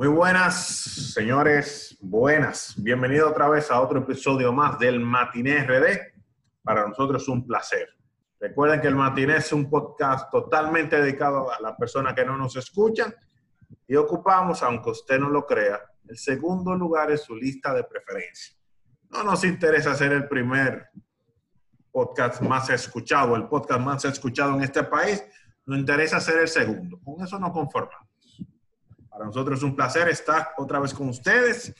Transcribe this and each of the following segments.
Muy buenas, señores, buenas. Bienvenido otra vez a otro episodio más del Matiné RD. Para nosotros es un placer. Recuerden que el Matiné es un podcast totalmente dedicado a las personas que no nos escuchan y ocupamos, aunque usted no lo crea, el segundo lugar en su lista de preferencia. No nos interesa ser el primer podcast más escuchado, el podcast más escuchado en este país, nos interesa ser el segundo. Con eso nos conformamos. Para nosotros es un placer estar otra vez con ustedes.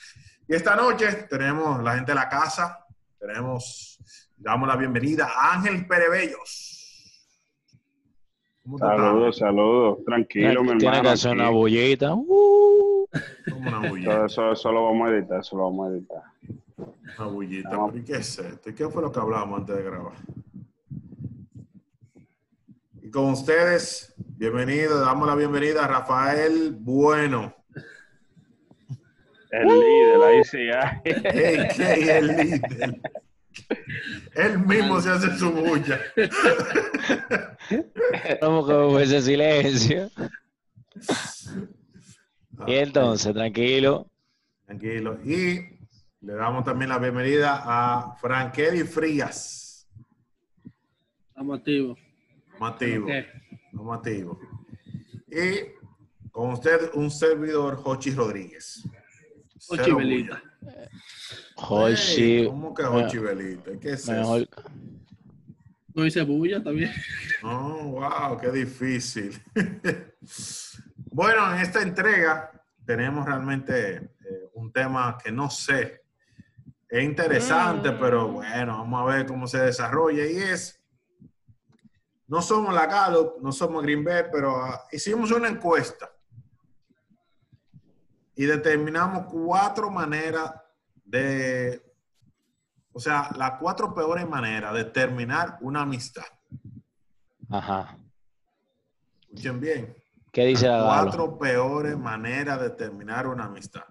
Y esta noche tenemos la gente de la casa, tenemos, damos la bienvenida a Ángel Perebellos. Saludos, saludos, tranquilo, mi Tiene hermano. que hacer una bullita. Uh. Como una Eso, bullita. eso, eso lo vamos a editar, eso lo vamos a editar. Una bullita. ¿Pero ¿Y qué es esto? ¿Y qué fue lo que hablábamos antes de grabar? Y con ustedes, bienvenido, damos la bienvenida a Rafael Bueno. El líder, ahí sí hay. a.k.a. el líder. Él mismo se hace su bulla. Como que ese silencio. Y entonces, tranquilo. Tranquilo. Y le damos también la bienvenida a Frankelly Frías. Estamos activos. Mativo. Ok. Mativo. Y con usted, un servidor, Jochi Rodríguez. Velitas. bulla. Jochi. ¿Cómo que Jochi Velita? ¿Qué es Mejor. eso? No hice bulla también. Oh, wow, qué difícil. bueno, en esta entrega tenemos realmente eh, un tema que no sé. Es interesante, pero bueno, vamos a ver cómo se desarrolla. Y es, no somos la Gallup, no somos Green Bay, pero ah, hicimos una encuesta y determinamos cuatro maneras de, o sea, las cuatro peores maneras de terminar una amistad. Ajá. Escuchen bien. ¿Qué dice la Galo? Cuatro peores maneras de terminar una amistad.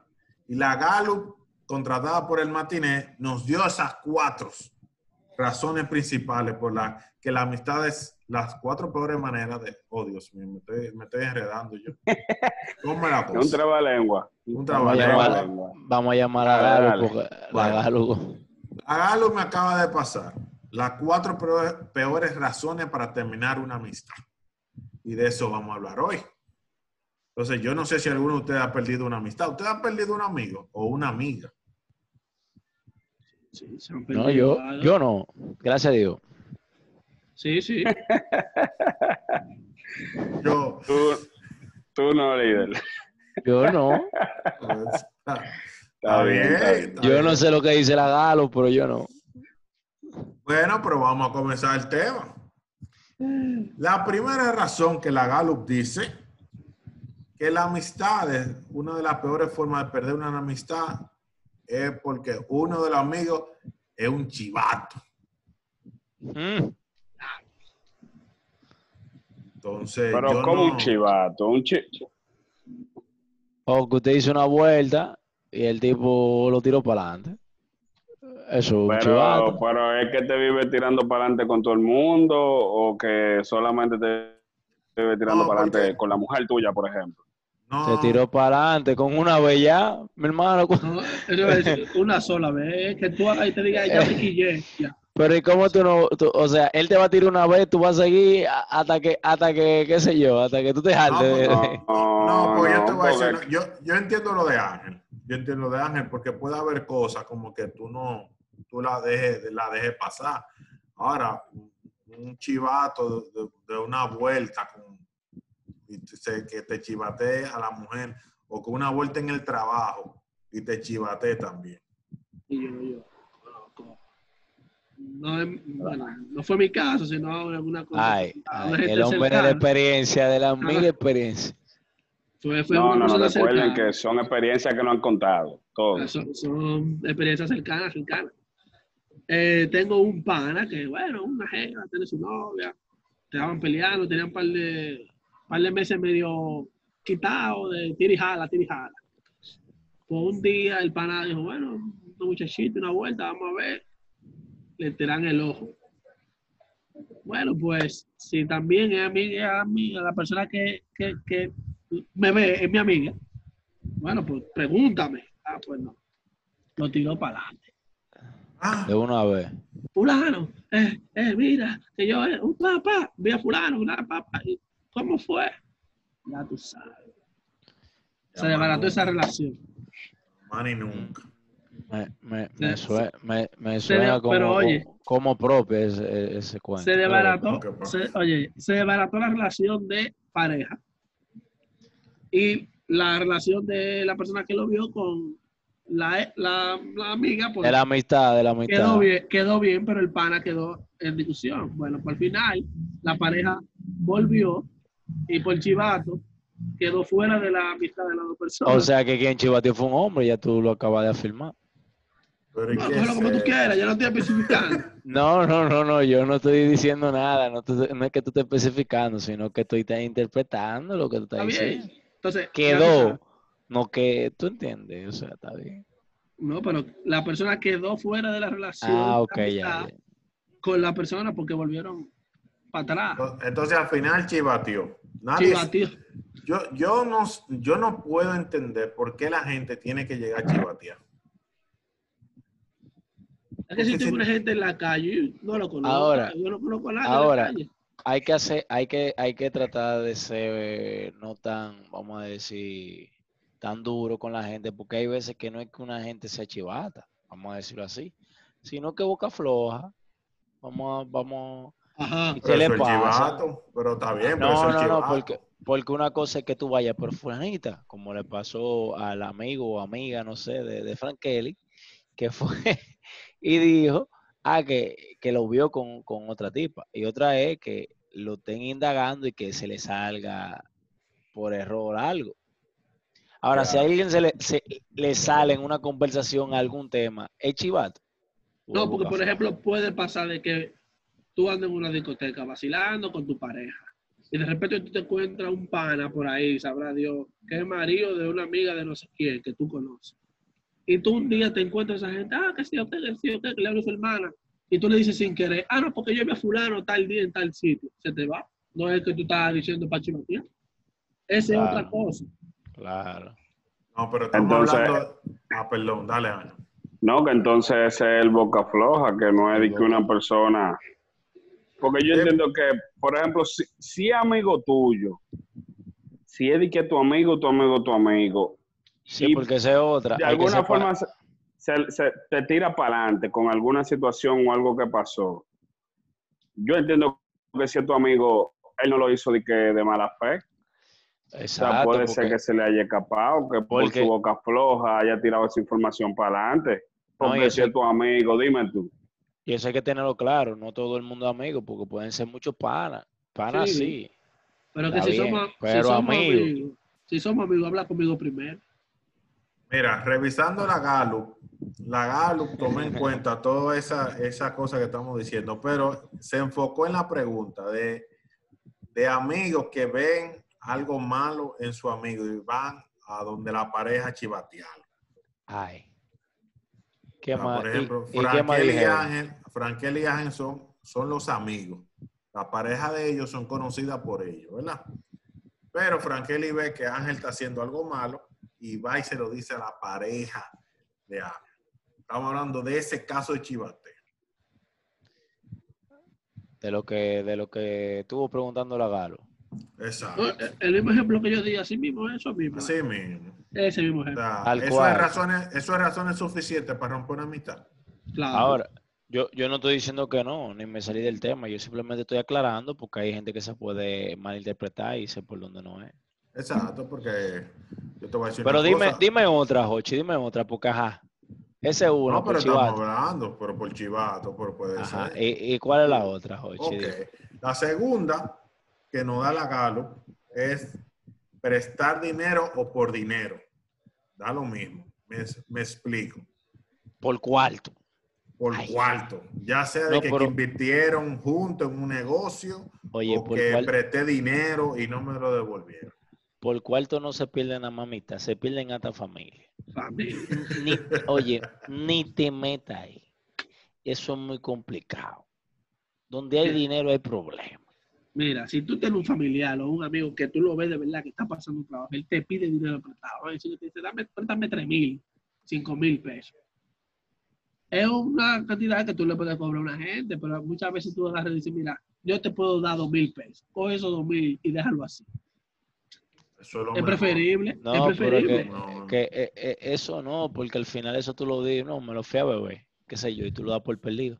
Y la Gallup, contratada por el Matiné, nos dio esas cuatro razones principales por las que la amistad es las cuatro peores maneras de... Oh, Dios mío, me estoy, me estoy enredando yo. ¿Cómo es la Un cosa? trabalengua. Un Vamos a trabajo. llamar, trabalengua. vamos a llamar a Galo porque la Bueno. Galo. A Galo me acaba de pasar las cuatro peores, peores razones para terminar una amistad. Y de eso vamos a hablar hoy. Entonces, yo no sé si alguno de ustedes ha perdido una amistad. ¿Usted ha perdido un amigo o una amiga? Sí, se han No, yo, yo no. Gracias a Dios. Sí, sí. Yo, Tú, tú no, líder. Yo no. está, Está bien, está bien. está Yo no sé lo que dice la Galo, pero yo no. Bueno, pero vamos a comenzar el tema. La primera razón que la Gallup dice que la amistad es una de las peores formas de perder una amistad es porque uno de los amigos es un chivato. Mm. Entonces, Pero yo como no- un chivato, un chi... O que usted hizo una vuelta y el tipo lo tiró para adelante. Eso es un Pero, chivato. pero es que te vive tirando para adelante con todo el mundo o que solamente te vive tirando No, para adelante porque- con la mujer tuya, por ejemplo. no, Se tiró para adelante con una bella, mi hermano. No, una sola vez. Que tú ahí te digas, ya me quillé. Ya. Pero ¿y cómo tú no? tú- o sea, él te va a tirar una vez, tú vas a seguir hasta que, hasta que, qué sé yo, hasta que tú te hartes. de- pues, No, pues yo te voy a decir, yo, yo entiendo lo de Ángel. Yo entiendo lo de Ángel porque puede haber cosas como que tú no, tú la dejes, la dejes pasar. Ahora, un- chivato de, de una vuelta con, y te- que te chivatee a la mujer o con una vuelta en el trabajo y te chivatee también. Y yo, yo. No, bueno, no fue mi caso, sino alguna cosa. Ay, ay, el hombre de la experiencia, de la mil Ajá. experiencia. Fue, fue No, una no, no, recuerden cercana. que son experiencias que no han contado, todo. Son, son experiencias cercanas, cercanas. Eh, tengo un pana que, bueno, una jeva, tiene su novia, estaban peleando, tenían un par de, par de meses medio quitados de tirijala, tirijala. Pues un día el pana dijo, bueno, un muchachito, una vuelta, vamos a ver. Le tiran el ojo. Bueno, pues si también es amiga, amiga, la persona que, que, que me ve es mi amiga, Bueno, pues pregúntame. Ah, pues no. Lo tiró para adelante. Ah, De una vez. Fulano, eh, eh, mira, que yo, eh, un papá, vi a fulano, una papá. ¿y ¿Cómo fue? Ya tú sabes. Se desbarató esa relación. más ni nunca. Me, me, me, Se- sue- me, me se suena de- como, pero oye. como propio ese, ese cuento. Se desbarató, se- oye, se desbarató la relación de pareja y la relación de la persona que lo vio con la, la, la amiga, pues De la amistad, de la amistad. quedó bien, quedó bien, pero el pana quedó en discusión. Bueno, por final, la pareja volvió y por chivato quedó fuera de la amistad de las dos personas. O sea que quien chivateó fue un hombre, ya tú lo acabas de afirmar. Pero ¿y No, qué cógelo como es tú eso? quieras, yo no estoy especificando. No, no, no, no, yo no estoy diciendo nada, no, te- no es que tú estés especificando, sino que estoy te- interpretando lo que tú estás Está diciendo. bien. Entonces, Quedó, no que tú entiendes, o sea, está bien. No, pero la persona quedó fuera de la relación Ah, ya, ya. con la persona porque volvieron para atrás. Entonces al final chivateó. Nadie, Chivateó. yo, yo, no, yo no puedo entender por qué la gente tiene que llegar a chivatear. Es que si una gente en la calle, no lo conozco. Ahora, yo no conozco a nadie ahora, en la calle. Hay que hacer, hay que, hay que tratar de ser eh, no tan, vamos a decir, tan duro con la gente, porque hay veces que no es que una gente sea chivata, vamos a decirlo así, sino que boca floja. Vamos, a- vamos, Ajá. ¿Y Pero qué le pasa? chivato, pero está bien, pero No, es no, no, porque, porque una cosa es que tú vayas por fulanita, como le pasó al amigo o amiga, no sé, de, de Frank Kelly, que fue y dijo, ah, que, que lo vio con, con otra tipa. Y otra es que lo estén indagando y que se le salga por error algo. Ahora, si a alguien se le, se le sale en una conversación algún tema, ¿es chivato? ¿O No, porque por ejemplo puede pasar de que tú andas en una discoteca vacilando con tu pareja y de repente tú te encuentras un pana por ahí, sabrá Dios, que es marido de una amiga de no sé quién que tú conoces. Y tú un día te encuentras a esa gente, ah, que sí, usted, que sí, usted, que le habla a su hermana. Y tú le dices sin querer, ah, no, porque yo vi a fulano tal día en tal sitio. Se te va. No es que tú estás diciendo para chivatear. Esa es otra cosa. Claro. No, pero estamos Entonces- hablando. Ah, perdón, dale, Ana. No, que entonces ese es el boca floja, que no es de que una persona. Porque yo entiendo que, por ejemplo, si, si es amigo tuyo, si es de que tu amigo, tu amigo, tu amigo, Sí, Y porque esa es otra. de hay alguna forma se, se- se te tira para adelante con alguna situación o algo que pasó. Yo entiendo que si es tu amigo, él no lo hizo de que de mala fe. O sea, Exacto, puede ser que se le haya escapado, que por Porque- su boca floja haya tirado esa información para adelante. No, Porque y si es tu amigo, dime tú. Y eso hay que tenerlo claro, no todo el mundo es amigo, porque pueden ser muchos panas. Panas Sí. sí. Pero que si bien, somos, si amigos, si somos amigos, habla conmigo primero. Mira, revisando la Gallup, la Gallup tomó en cuenta toda esa, esa cosa que estamos diciendo, pero se enfocó en la pregunta de, de amigos que ven algo malo en su amigo y van a donde la pareja a chivatearlo. Ay. ¿Qué O sea, más? por ¿Y- ejemplo, ¿Y, Frankel y dijeron? Ángel, Frankel y Ángel son, son los amigos. La pareja de ellos son conocidas por ellos, ¿verdad? Pero Frankeli ve que Ángel está haciendo algo malo y va y se lo dice a la pareja de Ángel. Estamos hablando de ese caso de chivate. De lo que, de lo que estuvo preguntando la Galo. Exacto. No, eh, el mismo ejemplo que yo di, así mismo, eso mismo. Así mismo. Ese mismo O ejemplo. sea, Tal eso, es razones, eso es razones suficientes para romper una amistad. Claro. Ahora, yo, yo no estoy diciendo que no, ni me salí del tema, yo simplemente estoy aclarando porque hay gente que se puede malinterpretar y sé por dónde no es. Exacto, porque yo te voy a decir Pero una dime, cosa. dime otra, Jochi, dime otra, porque ajá. Ese es uno, No, por pero estamos chivato. hablando, pero por chivato, pero puede Ajá. ser. ¿Y, y cuál es la otra, Jochi? Ok. Dime. La segunda que nos da la Galo es prestar dinero o por dinero. Da lo mismo. Me, me explico. Por cuarto. Por Ay. cuarto. Ya sea de No, que, pero- invirtieron juntos en un negocio Oye, o por, que cual- presté dinero y no me lo devolvieron. Por cuarto no se pierden a mamita, se pierden hasta familia. Familia. Ni, oye, ni te metas ahí. Eso es muy complicado. Donde hay dinero hay problemas. Mira, si tú tienes un familiar o un amigo que tú lo ves de verdad que está pasando un trabajo, él te pide dinero prestado. si te dice, dame, préstame 3 mil, 5 mil pesos. Es una cantidad que tú le puedes cobrar a una gente, pero muchas veces tú agarras y dices, mira, yo te puedo dar 2 mil pesos. Coge esos 2 mil y déjalo así. Eso es preferible. No, es pero preferible. que, No, que, eh, eh, eso no, porque al final eso tú lo dices, no, me lo fui a beber, qué sé yo, y tú lo das por perdido.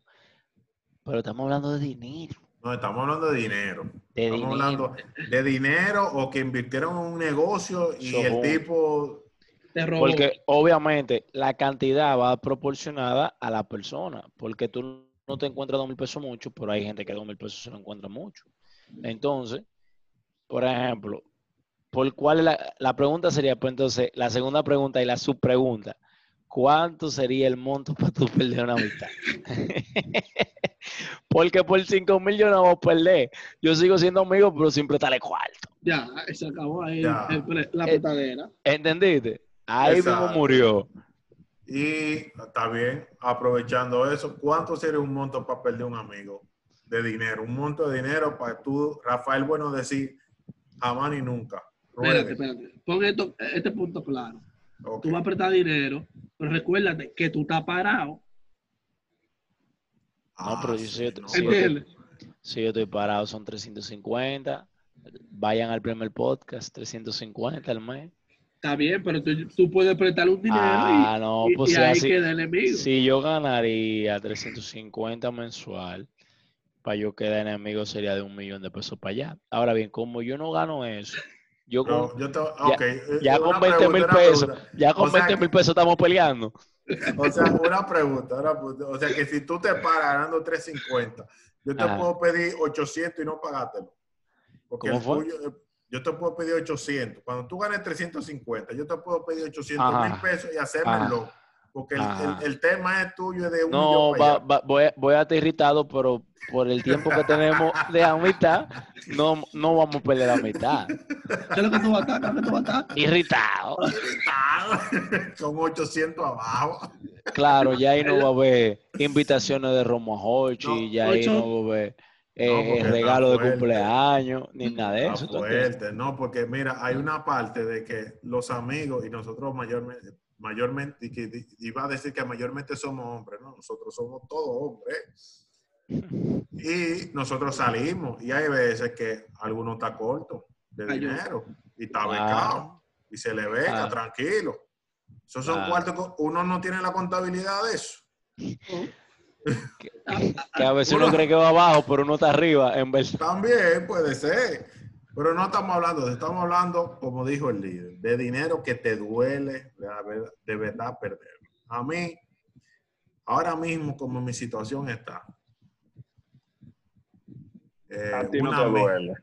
Pero estamos hablando de dinero. No, estamos hablando de dinero. De estamos dinero. hablando de dinero o que invirtieron en un negocio y el tipo Te robó. Porque obviamente la cantidad va proporcionada a la persona, porque tú no te encuentras dos mil pesos mucho, pero hay gente que dos mil pesos se lo encuentra mucho. Entonces, por ejemplo, ¿por cuál es la, la pregunta sería, pues entonces, la segunda pregunta y la subpregunta, ¿cuánto sería el monto para tú perder una amistad? porque por cinco mil yo no voy a perder. Yo sigo siendo amigo, pero siempre prestarle cuarto. Ya, se acabó ahí el la Eh, petadera. ¿Entendiste? Ahí mismo Exacto. murió. y está bien, aprovechando eso, ¿cuánto sería un monto para perder un amigo de dinero? Un monto de dinero para tú, Rafael Bueno, decir jamás ni nunca. Espérate, espérate. Pon esto, este punto claro. Tú vas a prestar dinero, pero recuérdate que tú estás parado. Ah, pero yo sí, no, sí, porque- ¿Entiendes? Si yo estoy parado, son 350. Vayan al primer podcast, 350 al mes. Está bien, pero tú, tú puedes prestarle un dinero Ah, y, no, y- pues y si ahí queda el enemigo. Si yo ganaría 350 mensual, para yo quedar enemigo sería de un millón de pesos para allá. Ahora bien, como yo no gano eso, yo con, No, yo te- ok, eh, ya una con 20 pregunta, mil pesos, pregunta. ya con O sea 20 que- mil pesos estamos peleando. O sea, una pregunta, una pregunta. O sea, que si tú te paras ganando 350, yo te Ajá. puedo pedir 800 y no pagártelo. Porque ¿Cómo el fue? tuyo, yo te puedo pedir 800. Cuando tú ganes 350, yo te puedo pedir 800 mil pesos y hacerme el loco. Porque el, el- el tema es tuyo es de un No, va- va- voy, a- voy a estar irritado, pero por el tiempo que tenemos de amistad, no, no vamos a perder la amistad. ¿Qué es lo que tú vas a estar? ¿Qué es lo que tú vas a estar? Irritado. Con 800 abajo. Claro, ya ahí no va a haber invitaciones de Romo a Hochi, No, ya ahí no va a haber eh, No, está regalo de cumpleaños, ni nada de eso. ¿no? Porque mira, hay una parte de que los amigos y nosotros mayormente, mayormente y que iba a decir que mayormente somos hombres, ¿no? Nosotros somos todos hombres. Y nosotros salimos y hay veces que alguno está corto de Ay, dinero y está becado y se le beca, tranquilo. Esos son cuartos que uno no tiene la contabilidad de eso. Que a veces uno Uno- cree que va abajo, pero uno está arriba, en verdad. También puede ser. Pero no estamos hablando de estamos hablando, como dijo el líder, de dinero que te duele de, verdad perder. A mí, ahora mismo, como mi situación está, eh, A ti no te vez- duele.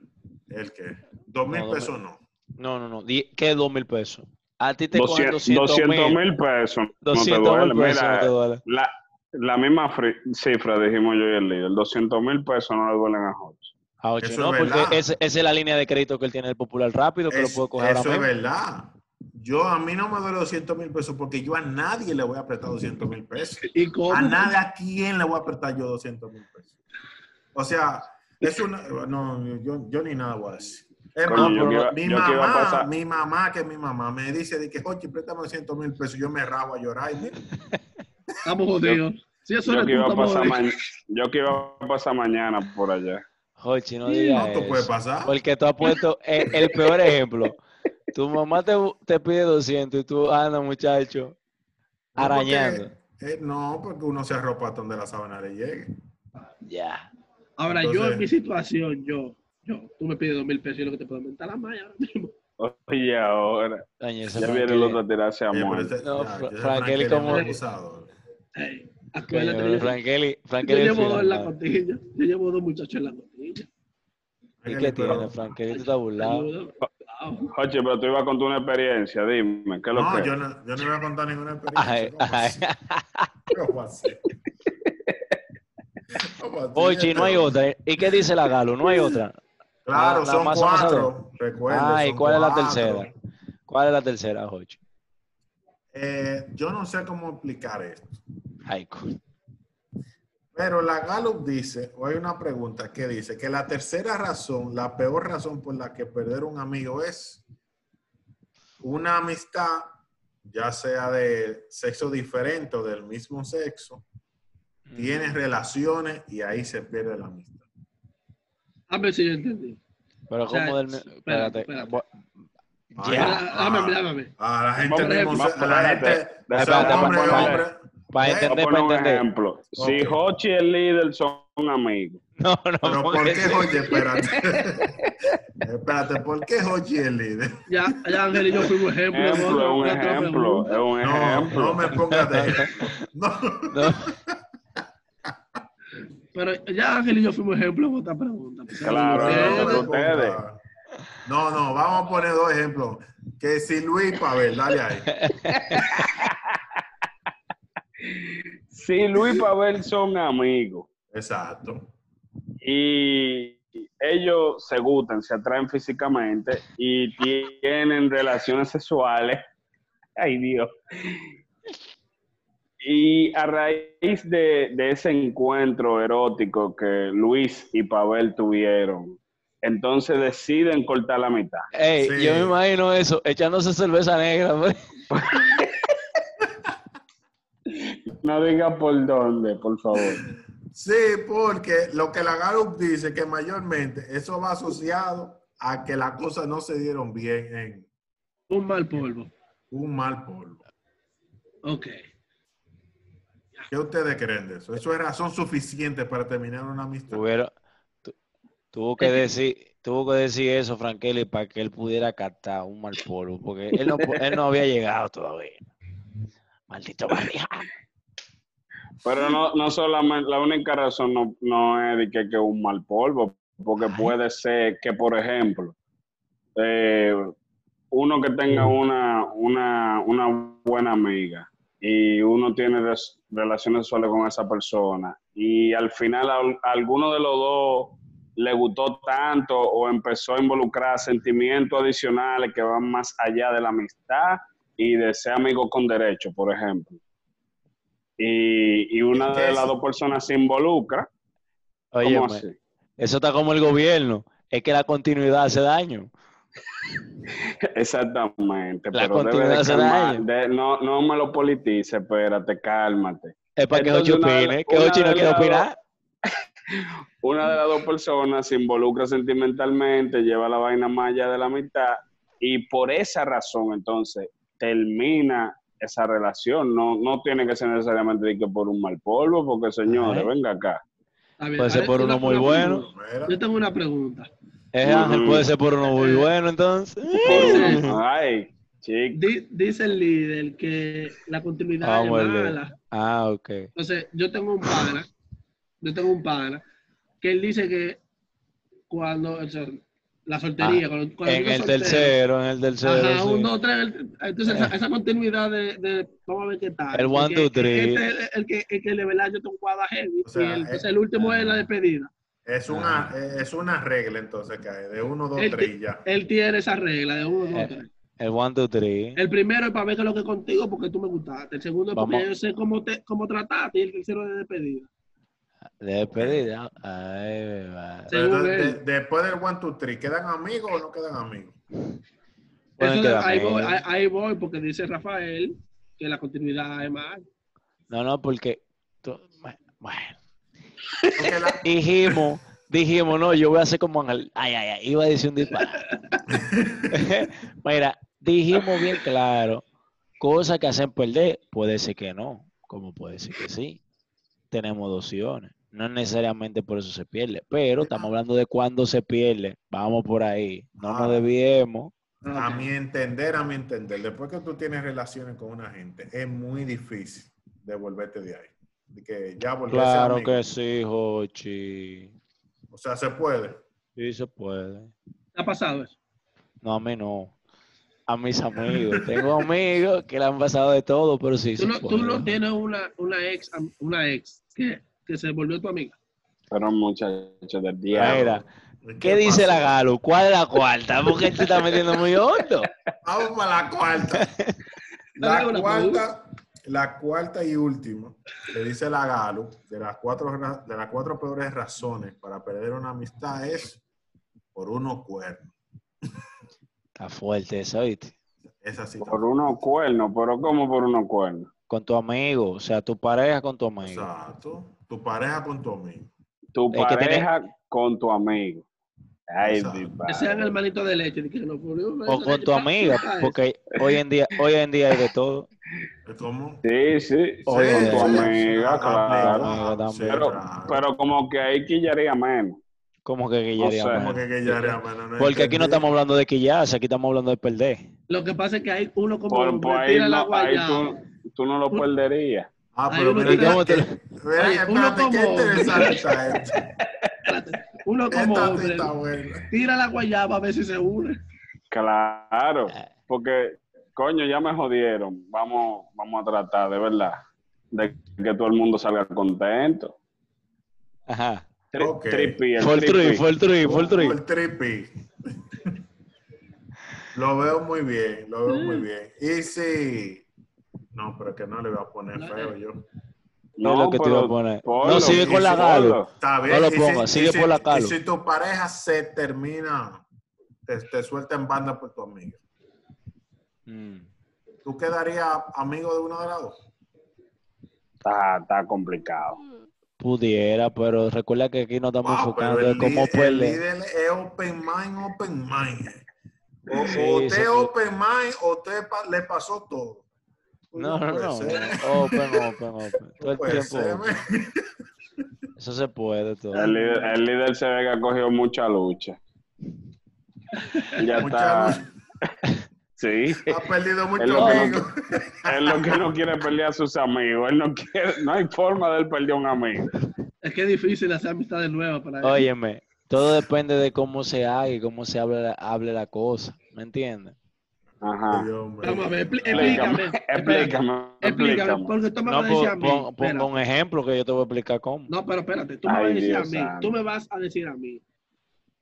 ¿El qué? Dos mil No, pesos no. No, no, no. ¿Qué dos mil pesos? A ti te cogen 200 200 mil. pesos. no te 200 duele. mil pesos no te duele. la, la misma cifra dijimos yo y el líder. 200 mil pesos no le duelen a Hodge. A ocho, Eso no, es porque esa es la línea de crédito que él tiene el popular rápido, que lo Es- puede coger ahora eso es mismo. verdad. Yo a mí no me duele 200 mil pesos porque yo a nadie le voy a prestar 200 mil pesos. ¿Y cómo? A nadie, ¿a quién le voy a prestar yo 200 mil pesos? O sea, es una. No, yo, yo ni nada voy a decir. Es Coño, más, yo mi yo mamá, mi mamá, que es mi mamá, me dice de que, oye, préstame 200 mil pesos. Yo me rajo a llorar. Y mira, Estamos jodidos. Si eso Yo que, iba a pasar yo que iba a pasar mañana por allá. Jochi, no digas no, eso. pasar. Porque tú has puesto el, el peor ejemplo. Tu mamá te, te pide 200 y tú andas, muchacho, No, porque- arañando. eh, no, porque uno se arropa donde la sábana le llegue. Ya. Ahora, yo Entonces- en mi situación, yo, yo, tú me pides dos mil pesos y lo que te puedo mentar la malla ahora mismo. Oye, ahora. Ya viene el otro a tirarse a muerte. No, ya, Fra- ese Frankelly es como- muy abusador. Ey, coño, acuérdate, yo, yo llevo dos en la madre. costilla. Yo llevo dos muchachos en la costilla. ¿Y qué tiene, Frankelly? Tú estás burlado. Wow. Oye, pero tú ibas a contar una experiencia. Dime, ¿qué es lo No, que? yo no, yo no iba a contar ninguna experiencia. Ay, ¿Cómo ay. así? ¿Cómo así? ¿Cómo así? Ochi, no hay otra. ¿Y qué dice la Galo? No hay otra. Claro, son más cuatro. Recuerden, Ay, son ¿cuál es la tercera? ¿Cuál es la tercera, Jochi? Eh, yo no sé cómo explicar esto. Ay, coño. Pero la Gallup dice, o hay una pregunta que dice que la tercera razón, la peor razón por la que perder un amigo es una amistad, ya sea de sexo diferente o del mismo sexo, tienes relaciones y ahí se pierde la amistad. A ver si yo entendí. Pero O sea, como del... espérate, Espérate. espérate. Ah, Ya. ah, Dame, dame. A la gente Vamos a la espérate, gente, sea déjame hombre, hombre. Para entender, un para entender. ejemplo. Si Ok. Hochi y el líder son amigos, No, no, Pero ¿por porque qué, oye, espérate? espérate, ¿por qué Hochi es el líder? Ya, ya Ángel y yo fuimos ejemplo. ejemplo, un ejemplo, es un No, ejemplo. no me pongas de ejemplo. No. No. Pero ya Ángel y yo fuimos ejemplo de otra pregunta. Claro, No, no, no ustedes. No, no, vamos a poner dos ejemplos. Que si Luis Pavel, dale ahí. Si Luis y Pavel son amigos Exacto. y ellos se gustan, se atraen físicamente y tienen relaciones sexuales, ay Dios. Y a raíz de, de ese encuentro erótico que Luis y Pavel tuvieron, entonces deciden cortar la mitad. Ey, Sí. yo me imagino eso, echándose cerveza negra. pues. No diga por dónde, por favor. Sí, porque lo que la Gallup dice que mayormente eso va asociado a que las cosas no se dieron bien en Un mal polvo. un mal polvo. Ok. ¿Qué ustedes creen de eso? ¿Eso es razón suficiente para terminar una amistad? Tuvieron- tu- tuvo que decir, tuvo que decir eso, Frankeli, para que él pudiera captar un mal polvo, porque él no, él no había llegado todavía. Maldito barrial. Pero no, no solamente, la única razón no, no es de que, que un mal polvo, porque puede ser que, por ejemplo, eh, uno que tenga una, una, una buena amiga y uno tiene relaciones sexuales con esa persona y al final a, a alguno de los dos le gustó tanto o empezó a involucrar sentimientos adicionales que van más allá de la amistad y de ser amigo con derecho, por ejemplo. Y, y una ¿Qué de las dos personas se involucra, Oye, ¿cómo así? eso está como el gobierno. Es que la continuidad hace daño. Exactamente, La pero debe continuidad de hace calmar, daño. de- no, no me lo politice, espérate, cálmate. Es para que Entonces, Ochi una de- opine. Que una Ochi no quiere opinar. Una de las dos personas se involucra sentimentalmente, lleva la vaina más allá de la mitad y por esa razón entonces termina esa relación. No, no tiene que ser necesariamente de que por un mal polvo, porque señores, venga acá. Bien. Puede ser por uno muy bueno. pregunta. Yo tengo una pregunta. Es Ángel, puede ser por uno muy bueno, entonces. Ay, chico. Dice el líder que la continuidad Vamos, es mala. Ah, ok. Entonces, yo tengo un pana, yo tengo un pana, que él dice que cuando, o sea, la soltería, Ah, cuando, cuando En el tercero, en el tercero. Ajá, sí. un, dos, tres. el- Entonces, esa, esa continuidad de, de- Vamos a ver qué tal. El one, que- two, three. Este es el que, el que de verdad yo tengo guada heavy. O sea, y el, entonces, eh, el último es la despedida. es una, es una regla entonces que hay, de uno, dos, Él, tres y ti- ya. él tiene esa regla de uno, dos, Eh, tres. El one, two, three. El primero es para ver qué es lo que es contigo porque tú me gustaste. El segundo es porque Vamos. yo sé cómo, te, cómo tratarte. Y el tercero es de despedida. De despedida. Ay, de- después del one, two, three, ¿quedan amigos o no quedan amigos? Eso ahí, voy, amigos. ahí, ahí voy porque dice Rafael que la continuidad es más. No, no, porque. tú- Bueno. Porque la- Dijimos, dijimos, no, yo voy a hacer como Ángel. Ay, ay, ay, iba a decir un disparate. Mira, dijimos bien claro, cosas que hacen perder, puede ser que no, como puede ser que sí. Tenemos dos opciones. No necesariamente por eso se pierde, pero estamos hablando de cuándo se pierde. Vamos por ahí. No Ah. nos desviemos. A mi entender, a mi entender, después que tú tienes relaciones con una gente, es muy difícil devolverte de ahí. De que ya Claro que sí, Jochi. O sea, se puede. Sí se puede. ¿Te ha pasado eso? No, a mí no. A mis amigos. Tengo amigos que le han pasado de todo, pero sí Tú se no, tú no tienes una, una ex, una ex que, que se volvió tu amiga. Pero muchachos del. Mira, ¿qué dice la? Galo? ¿Cuál es la cuarta? Porque te está metiendo muy hondo. Vamos para la cuarta. La cuarta La cuarta y última, que dice la Galo, de las cuatro, de las cuatro peores razones para perder una amistad es por unos cuernos. Está fuerte eso, ¿viste? Esa sí Por unos cuernos, pero ¿cómo por unos cuernos? Con tu amigo, o sea, tu pareja con tu amigo. Exacto. Tu pareja con tu amigo. Tu Es que tenés- pareja con tu amigo. Ay, Que sean hermanitos de leche. que no, por- O con tu amiga, porque hoy en día, hoy en día hay de todo. ¿Cómo? Sí, sí, Oye, con tu sí, amiga, claro. amiga también. sí, Pero, claro. pero como que ahí quillaría menos. Como que menos? ¿Cómo que, que ya era, mano? No Porque aquí no estamos hablando de quillarse, aquí estamos hablando de perder. Lo que pasa es que hay uno como Por, por ahí, no, ahí tú, tú no lo perderías. Ah, pero uno mira, tiene- que- ¿Cómo te- mira, Oye, uno como- Uno como hombre buena. tira la guayaba a ver si se une. Claro, Eh. porque, coño, ya me jodieron. Vamos, vamos a tratar, de verdad, de que todo el mundo salga contento. Ajá. Tri- Ok. tripi, el Fue el tripi. tree, fue el tree, fue el tree. El tripi. Lo veo muy bien, lo veo muy bien. Y si... No, pero que no le voy a poner feo yo. No es lo que te iba a poner. No, sigue y con la galo. No lo y si- pongas, y sigue si- por la Y calo. si tu pareja se termina, te, te suelta en banda por tu amigo, Mm. ¿tú quedarías amigo de una de las dos? Está, está complicado. Pudiera, pero recuerda que aquí no estamos Wow, enfocando en cómo líder, el líder es open mind, open mind. O, Sí, o usted es sí. open mind o usted pa- le pasó todo. No, no, no. ser. Open, open, open. Todo el tiempo. ser. Eso se puede todo. El líder, el líder se ve que ha cogido mucha lucha. Ya Mucha está. Sí. Ha perdido muchos Es lo que amigos. Es lo que no quiere pelear a sus amigos. Él no quiere, no hay forma de él perder a un amigo. Es que es difícil hacer amistades nuevas para él. Óyeme, todo depende de cómo se haga y cómo se hable, hable la cosa. ¿Me entiendes? Ajá. Dios mío. Vamos a ver, expli- Explícame, explícame. explícame, porque tú me No, vas a decir a pon, mí. pon- espérate. un ejemplo que yo te voy a explicar cómo. No, pero espérate, tú me Ay, vas a decir Dios a mí, tú me vas a decir a mí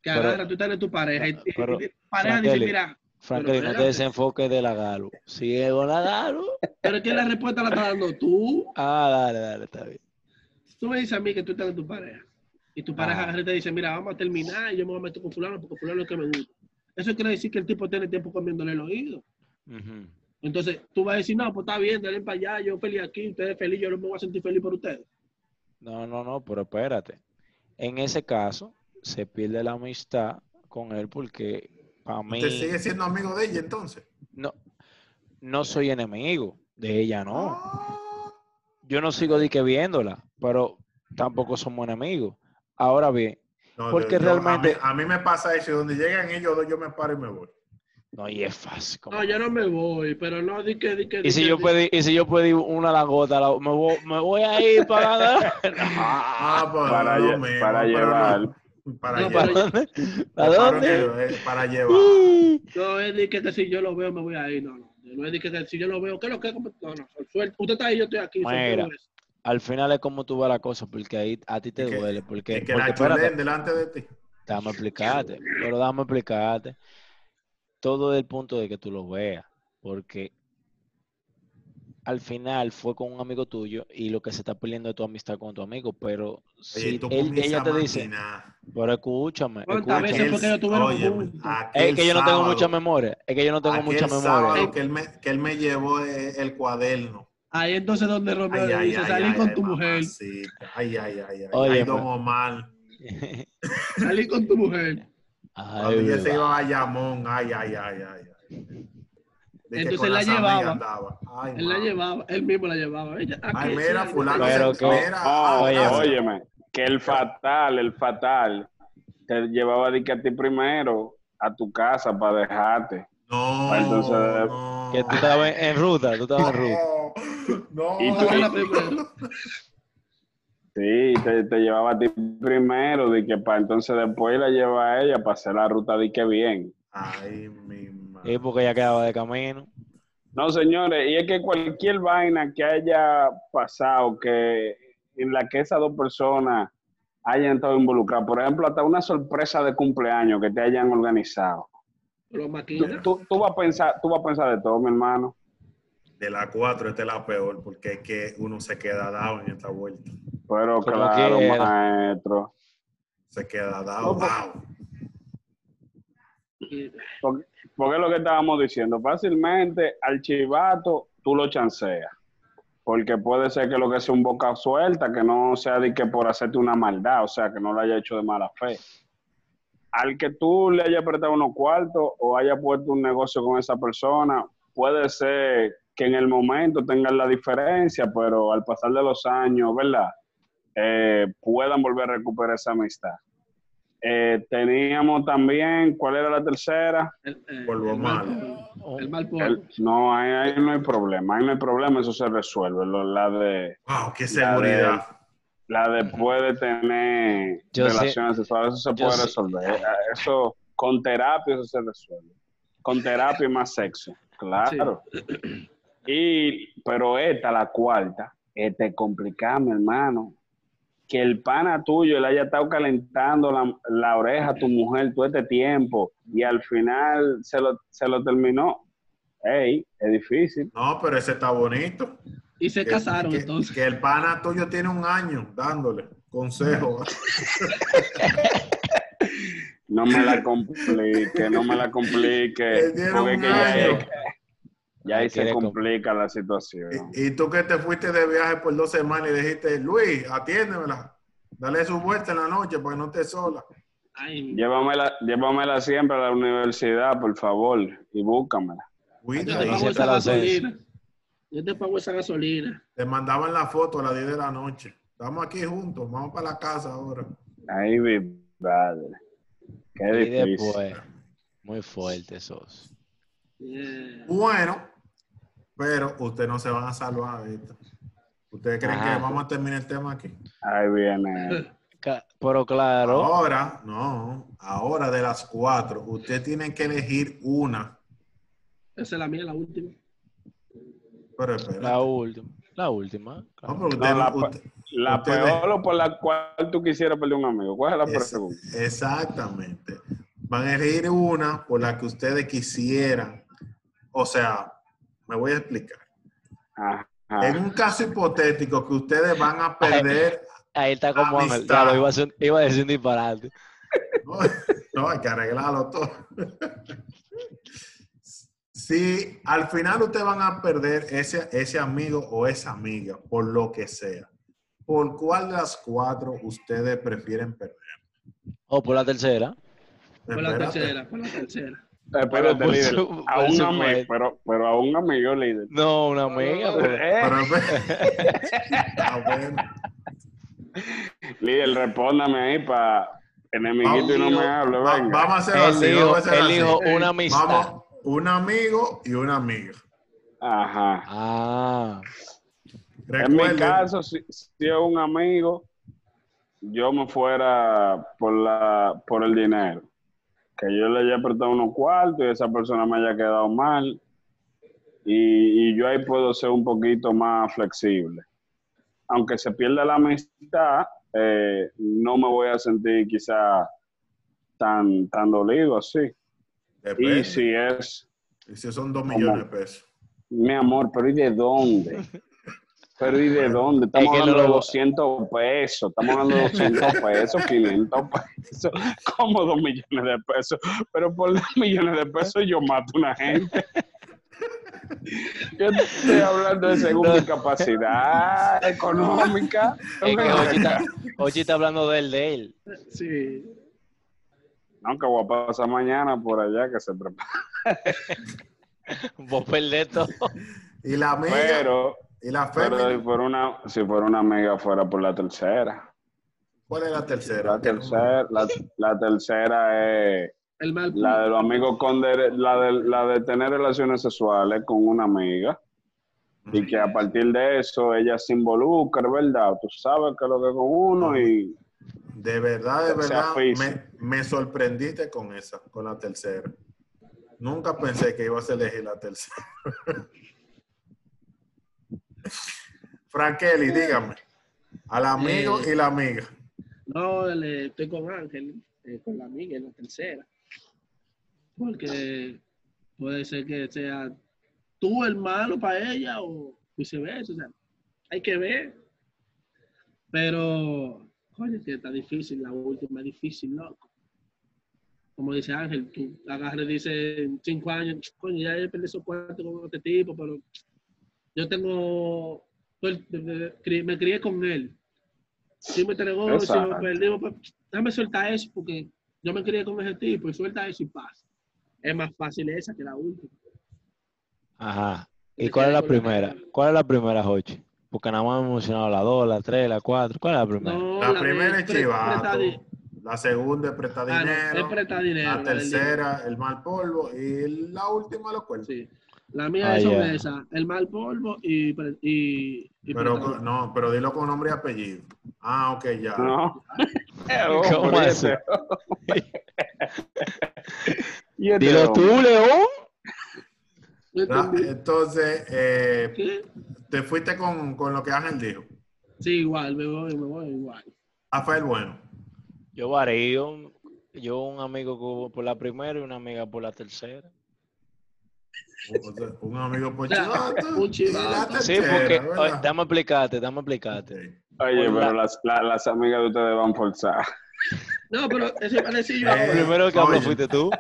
que Pero- agarra, tú tienes tu pareja y, y- pero, y- pareja dice, mira, Franklin, no te desenfoques de la Galo. Sigue con la Galo. pero es que la respuesta la estás dando tú. Ah, dale, dale, está bien. Tú me dices a mí que tú tienes tu pareja y tu pareja Ah. agarra y te dice, mira, vamos a terminar y yo me voy a meter con fulano porque fulano es lo que me gusta. Eso quiere decir que el tipo tiene tiempo comiéndole el oído. Entonces, tú vas a decir, no, pues está bien, dale para allá, yo feliz aquí, ustedes feliz, yo no me voy a sentir feliz por ustedes. No, no, no, pero espérate. En ese caso, se pierde la amistad con él porque para mí ¿Usted sigue siendo amigo de ella entonces? no, no soy enemigo de ella, no. Ah, Yo no sigo di que viéndola, pero tampoco somos enemigos. Ahora bien, no, Porque yo- realmente- A mí, a mí me pasa eso. y Donde llegan ellos dos, yo me paro y me voy. no, y es fácil. No, yo no me voy, pero no, di que, di que. di Y si que- yo di- pedí, y si yo pedí una langota, la- me, voy, me voy a ir para. Ah, pues Para, lo lle- mismo, para pero llevar. no. Para No, llevar. ¿Para dónde? ¿Para eh, Para llevar. No, es de que, si yo lo veo me voy a ir, no, no. No es de que, si yo lo veo, ¿qué es lo que? No, no, suelta. Usted está ahí, yo estoy aquí. Mira. Al final es como tú ves la cosa, porque ahí a ti te que- duele. Porque, que porque la espérate, delante de ti. Déjame explicarte, pero déjame explicarte. Todo del punto de que tú lo veas, porque al final fue con un amigo tuyo y lo que se está peleando es tu amistad con tu amigo, pero Oye, si tú él- ella te dice, pero escúchame, ¿Cuántas escúchame. Oye, juntos? Es que yo no tengo aquel mucha sábado- memoria, es que yo no tengo aquel mucha sábado memoria. que él me, que él me llevó el, el cuaderno. Ahí entonces donde Romeo Ay, le ay, dice, ay, salí ay, con ay, tu mujer, mamacita. Ay, ay, ay, ay. Oye, ay, don pues. Omar. salí con tu mujer. Cuando Ay, ella se iba a Bayamón. Ay, ay, ay, ay. Entonces con la llevaba. Ay, Él la llevaba, él mismo la llevaba. Ella, aquí, Ay, mira, fulano. Pero que- mira, Oh, Oye, ah, óyeme, que el fatal, el fatal, te llevaba a ti primero a tu casa para dejarte. No, Entonces, no. Que tú estabas en ruta, tú estabas en ruta. No, Y no. tú- la primera. Sí, te, te llevaba a ti primero, de que para entonces después la lleva a ella para hacer la ruta de que bien. Ay, mi madre. Y porque ella quedaba de camino. No, señores, y es que cualquier vaina que haya pasado, que en la que esas dos personas hayan estado involucradas, por ejemplo, hasta una sorpresa de cumpleaños que te hayan organizado. Los Tú, maquinas. tú- tú vas a pensar, tú vas a pensar de todo, mi hermano. De las cuatro, esta es la peor, porque es que uno se queda dado en esta vuelta. Pero Como claro, quiera. maestro. Se queda dado, No, pues- dado. Y- Porque, porque es lo que estábamos diciendo. Fácilmente al chivato tú lo chanceas. Porque puede ser que lo que sea un boca suelta, que no sea de que por hacerte una maldad, o sea, que no lo haya hecho de mala fe. Al que tú le hayas prestado unos cuartos o haya puesto un negocio con esa persona, puede ser que en el momento tengan la diferencia, pero al pasar de los años, ¿verdad? Eh, puedan volver a recuperar esa amistad. Eh, teníamos también, ¿cuál era la tercera? el, eh, Polvo el mal malo. polvo. El mal polvo. El- no, ahí, ahí no hay problema, ahí no hay problema, eso se resuelve. Lo- la de Wow, qué seguridad. La después de tener Yo sé- relaciones sexuales, eso se puede resolver. Eh, Eso con terapia eso se resuelve. Con terapia y más sexo, claro. Y pero esta la cuarta, esta es complicada, mi hermano. Que el pana tuyo le haya estado calentando la, la oreja a tu mujer todo este tiempo y al final se lo, se lo terminó. Ey, es difícil. No, pero ese está bonito. Y se Que- casaron que, entonces. Que el pana tuyo tiene un año dándole consejo. No me la complique, no me la complique. Porque que ya, ya ahí se complica la situación. y, y tú que te fuiste de viaje por dos semanas y dijiste, Luis, atiéndemela. Dale su vuelta en la noche para que no estés sola. Ay, Llévamela, llévamela siempre a la universidad, por favor, y búscamela. yo Yo te pago esa gasolina. Te mandaban la foto a las 10 de la noche. Estamos aquí juntos, vamos para la casa ahora. Ahí, mi padre. Qué Y difícil. después, muy fuerte esos. Yeah. Bueno, pero ustedes no se van a salvar de esto. ¿Ustedes creen Ajá. que vamos a terminar el tema aquí? Ahí viene. Pero claro, Ahora, no, ahora de las cuatro, ustedes tienen que elegir una. Esa es la mía, la última. Pero la última. La última. No, claro. pero usted- No, la, usted- la ustedes- peor o por la cual tú quisieras perder un amigo. ¿Cuál es la es- pregunta? exactamente. Van a elegir una por la que ustedes quisieran. O sea, me voy a explicar. Ajá. En un caso hipotético que ustedes van a perder, Ahí está como. Amistad. Claro, iba a, ser- iba a decir un disparate. no, no, hay que arreglarlo todo. Si al final ustedes van a perder ese, ese amigo o esa amiga, por lo que sea, ¿por cuál de las cuatro ustedes prefieren perder? O por la tercera. Por la tercera, por la tercera. Espérate, por líder. su- A por un supuesto. amigo, pero, pero a un amigo líder. No, una amiga. pero- Eh, Pero, Ah, bueno. líder, respóndame ahí para enemiguito y no me hable, Va- venga. vamos a hacerlo Él así. dijo Eh, una amistad. Vamos, un amigo y una amiga. Ajá. Ah, En mi caso, si, si es un amigo, yo me fuera por la por el dinero. Que yo le haya prestado unos cuartos y esa persona me haya quedado mal. Y, y yo ahí puedo ser un poquito más flexible. Aunque se pierda la amistad, eh, no me voy a sentir quizá tan, tan dolido así. Depende. Y si es Y si son dos millones de pesos. Mi amor, pero ¿y de dónde? Pero ¿y de dónde? Estamos Es que no hablando de lo- 200 pesos, estamos hablando de 200 pesos, 500 pesos, como 2 millones de pesos. Pero por 2 millones de pesos yo mato a una gente. Yo estoy hablando de según mi capacidad económica. es que Ochi está, Ochi está hablando de él, de él. Sí. No, que voy a pasar mañana por allá que se prepara. Vos perdés todo. Y la amiga Pero, y la pero si fuera una, si fuera una amiga fuera por la tercera. ¿Cuál es la tercera? La tercera, la, la tercera es El mal la de los amigos con la de la de tener relaciones sexuales con una amiga y que a partir de eso ella se involucra, ¿verdad? Tú sabes que lo que con uno y De verdad, de verdad, físico. me, me sorprendiste con esa, con la tercera. Nunca pensé que ibas a elegir la tercera. Frankeli, dígame. Al amigo Eh. y la amiga. No, le- estoy con Ángel, eh, con la amiga en la tercera. Porque puede ser que sea tú el malo para ella o viceversa. O sea, hay que ver. Pero, coño, que está difícil, la última es difícil, loco. Como dice Ángel, tú agarres, dice, en cinco años, coño, ya he perdido esos cuartos con este tipo, pero yo tengo, me crié con él. Si me entregó, si me perdimos, pues, déjame soltar eso porque yo me crié con ese tipo y suelta eso y pasa. Es más fácil esa que la última. Ajá. ¿Y cuál es la primera? primera. ¿Cuál es la primera, Jochi? Porque nada más hemos mencionado la 2, la 3, la 4. ¿Cuál es la primera? No, La primera es Chivato, la segunda es Presta Ah, no, Dinero, es presta dinero. la tercera el Mal Polvo y la última los cuernos. Sí. La mía Ah, son ya. esas, el mal polvo y, pre- y, y Pero no, pero dilo con nombre y apellido. Ah, ok, ya. No. ¿Cómo así? y este Dilo tú. León. Entonces, eh, te fuiste con, con lo que Ángel dijo. Sí, igual, me voy, me voy igual. Rafael Bueno. Yo varío. Yo un amigo por la primera y una amiga por la tercera. Un amigo por chivato. un chivato. Sí, porque, oye, dame explicarte, dame explicarte. Oye, Por pero la- las, la- las amigas de ustedes van forzadas. No, pero eso iba a decir yo Eh. Primero que hablo fuiste tú.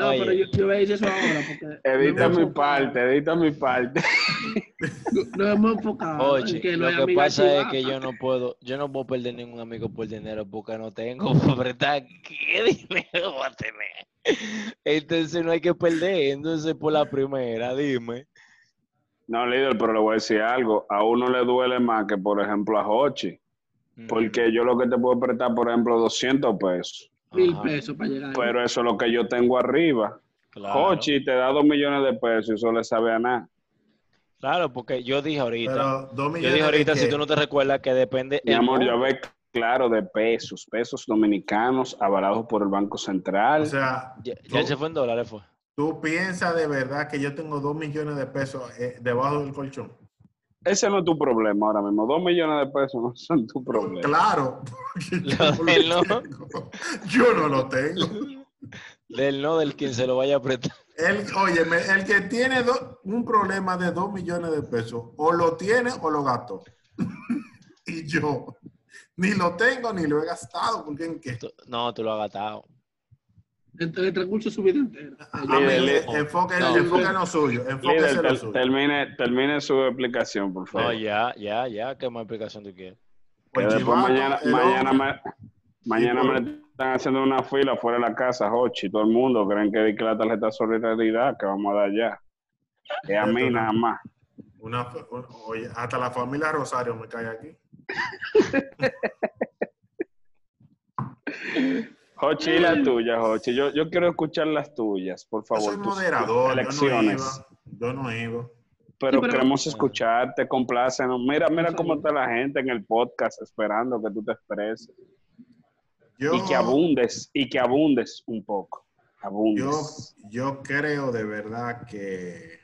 No, oye. pero yo, yo voy a decir eso ahora porque Edita mi enfocado- parte, edita mi parte. Nos hemos enfocado Oye, en que no lo que pasa es que yo no puedo, yo no puedo perder ningún amigo por dinero porque no tengo prestar. ¿Qué dinero voy a tener? Entonces no hay que perder. Entonces por la primera, dime. No, líder, pero le voy a decir algo. A uno le duele más que, por ejemplo, a Hochi. Porque yo lo que te puedo prestar, por ejemplo, 200 pesos. Mil pesos para llegar. ahí. Pero eso es lo que yo tengo arriba. Claro, Hochi te da 2 millones de pesos y eso le sabe a nada. claro, porque yo dije ahorita, Pero dos yo dije ahorita, si tú no te recuerdas, que depende. Mi amor, yo ve claro de pesos, pesos dominicanos avalados por el Banco Central. O sea, Ya, ya tú- se fue en dólares, fue. ¿tú piensas de verdad que yo tengo dos millones de pesos eh, debajo del colchón? Ese no es tu problema ahora mismo. 2 millones de pesos no son tu problema. Claro. yo Lo no lo tengo. Yo no lo tengo. Del no del quien se lo vaya a prestar. El, oye, el que tiene do- un problema de dos millones de pesos, o lo tiene o lo gastó. y yo ni lo tengo ni lo he gastado, porque en qué. Tú- No, tú lo has gastado. Entre el transcurso de su vida entera. A Líder, mí, líder. enfoque, No. enfoque en lo suyo, termine, termine su explicación, por favor. No, ya, ya, ya. ¿Qué más explicación tú quieres? Que Pues después mañana, el mañana, me, mañana por- me están haciendo una fila fuera de la casa, Hochi. Todo el mundo creen que, que la tarjeta de solidaridad que vamos a dar ya. Es a mí nada más. Una, oye, hasta la familia Rosario me cae aquí. Hochi, y la tuya, Hochi. Yo, yo quiero escuchar las tuyas, por Yo favor. soy tus- moderador, tus yo no elecciones. iba. Yo no iba. Pero, Sí, pero- queremos escucharte, complácenos. Mira, mira cómo está la gente en el podcast esperando que tú te expreses. Yo, Y que abundes, y que abundes un poco. yo, yo creo de verdad que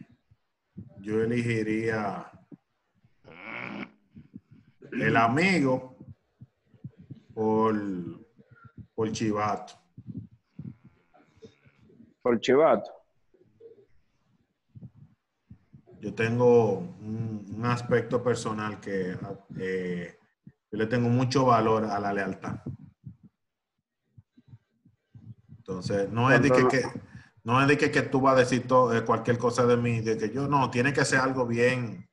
yo elegiría el amigo por, por Chivato. Por chivato. Yo tengo un, un aspecto personal que eh, yo le tengo mucho valor a la lealtad. Entonces, no es de que, que- no es de que, que tú vas a decir todo, eh, cualquier cosa de mí, de que yo no, tiene que ser algo bien.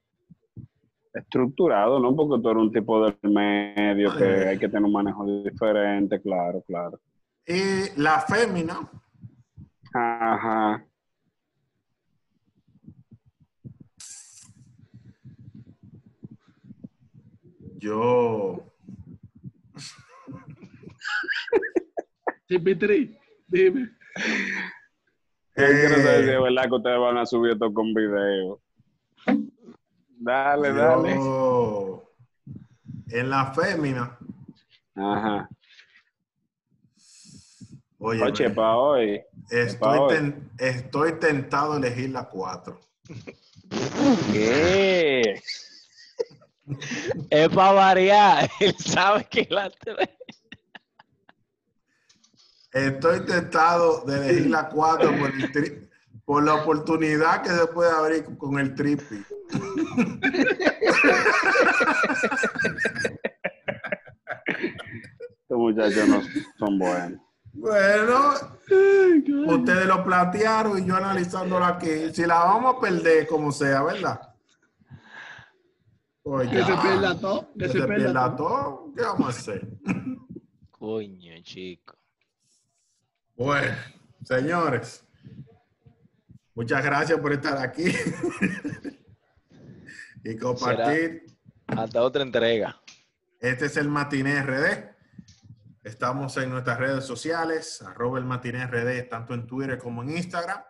Estructurado, ¿no? Porque tú eres un tipo del medio que ay. hay que tener un manejo diferente, claro, claro. Y la fémina, Ajá. yo, CP3, dime. Yo quiero saber si eh, es verdad que ustedes van a subir esto con video. Dale, dale. yo, en la fémina, Ajá. oye, Oye, pa' hoy. estoy, hoy. ten- estoy tentado a elegir la 4. ¿Qué? Es para variar. Él sabe que la Estoy tentado de elegir la 4 por el, tri- por la oportunidad que se puede abrir con el tripi. Estos muchachos no son buenos. Bueno, ustedes lo plantearon y yo analizándolo aquí. Si la vamos a perder como sea, ¿verdad? Pues Que se pierda todo. que se se pierda pierda todo. todo. ¿Qué vamos a hacer? Coño, chico. Bueno, señores, muchas gracias por estar aquí y compartir. Hasta otra entrega. Este es el Matiné RD. Estamos en nuestras redes sociales, arroba el Matiné RD, tanto en Twitter como en Instagram.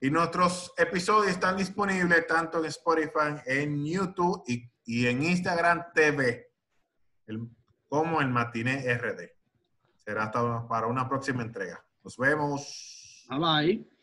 Y nuestros episodios están disponibles tanto en Spotify, en YouTube y, y en Instagram TV, el- como el Matiné RD. Será hasta para una próxima entrega. Nos vemos. Bye bye.